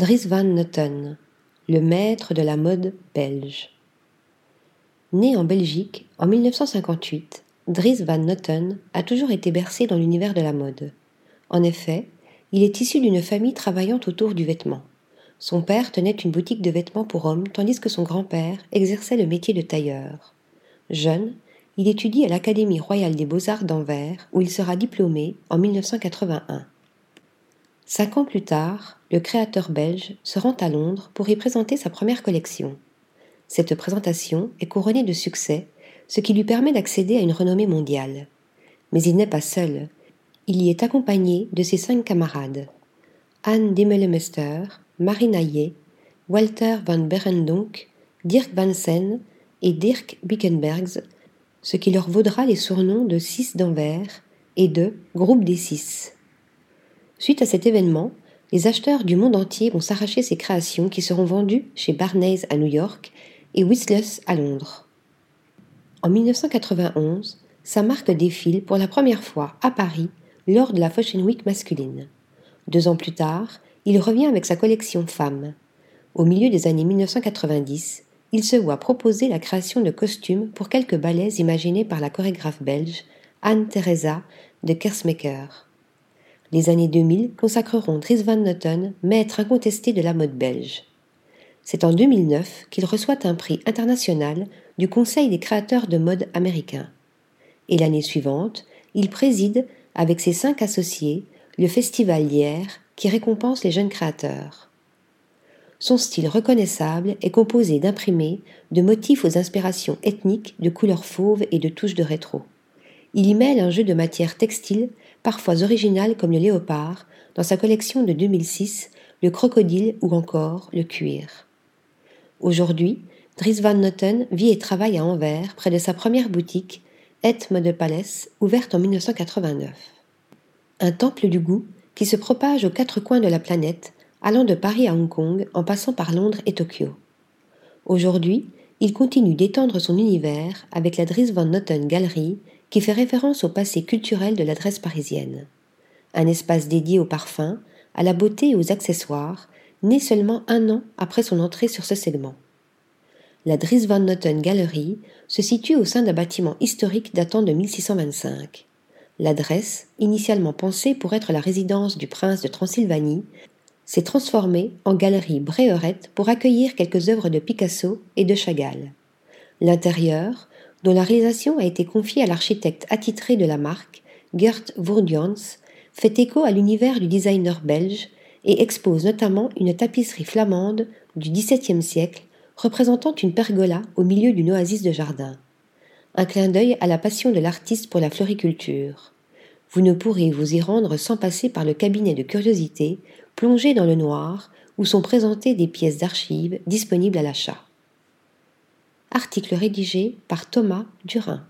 Dries van Noten, le maître de la mode belge. Né en Belgique en 1958, Dries van Noten a toujours été bercé dans l'univers de la mode. En effet, il est issu d'une famille travaillant autour du vêtement. Son père tenait une boutique de vêtements pour hommes tandis que son grand-père exerçait le métier de tailleur. Jeune, il étudie à l'Académie royale des beaux-arts d'Anvers où il sera diplômé en 1981. Cinq ans plus tard, le créateur belge se rend à Londres pour y présenter sa première collection. Cette présentation est couronnée de succès, ce qui lui permet d'accéder à une renommée mondiale. Mais il n'est pas seul. Il y est accompagné de ses cinq camarades. Anne Dimmelemester, Marie Naillet, Walter van Berendonck, Dirk van Sen et Dirk Bickenbergs, ce qui leur vaudra les surnoms de Six d'Anvers et de Groupe des Six. Suite à cet événement, les acheteurs du monde entier vont s'arracher ces créations qui seront vendues chez Barney's à New York et Whistles à Londres. En 1991, sa marque défile pour la première fois à Paris lors de la Fashion Week masculine. Deux ans plus tard, il revient avec sa collection Femmes. Au milieu des années 1990, il se voit proposer la création de costumes pour quelques ballets imaginés par la chorégraphe belge Anne-Theresa de Kersmaker. Les années 2000 consacreront Dries Van Noten maître incontesté de la mode belge. C'est en 2009 qu'il reçoit un prix international du Conseil des créateurs de mode américain. Et l'année suivante, il préside, avec ses cinq associés, le festival Lierre qui récompense les jeunes créateurs. Son style reconnaissable est composé d'imprimés, de motifs aux inspirations ethniques, de couleurs fauves et de touches de rétro. Il y mêle un jeu de matières textiles parfois originales comme le léopard, dans sa collection de 2006, le crocodile ou encore le cuir. Aujourd'hui, Dries Van Noten vit et travaille à Anvers, près de sa première boutique, Et Mode Palace, ouverte en 1989. Un temple du goût qui se propage aux quatre coins de la planète, allant de Paris à Hong Kong en passant par Londres et Tokyo. Aujourd'hui, il continue d'étendre son univers avec la Dries Van Noten Gallery qui fait référence au passé culturel de l'adresse parisienne. Un espace dédié aux parfums, à la beauté et aux accessoires, né seulement un an après son entrée sur ce segment. La Dries van Noten Gallery se situe au sein d'un bâtiment historique datant de 1625. L'adresse, initialement pensée pour être la résidence du prince de Transylvanie, s'est transformée en galerie Bréhorette pour accueillir quelques œuvres de Picasso et de Chagall. L'intérieur, dont la réalisation a été confiée à l'architecte attitré de la marque, Gert Vourdians, fait écho à l'univers du designer belge et expose notamment une tapisserie flamande du XVIIe siècle représentant une pergola au milieu d'une oasis de jardin. Un clin d'œil à la passion de l'artiste pour la floriculture. Vous ne pourrez vous y rendre sans passer par le cabinet de curiosité, plongé dans le noir, où sont présentées des pièces d'archives disponibles à l'achat. Article rédigé par Thomas Durin.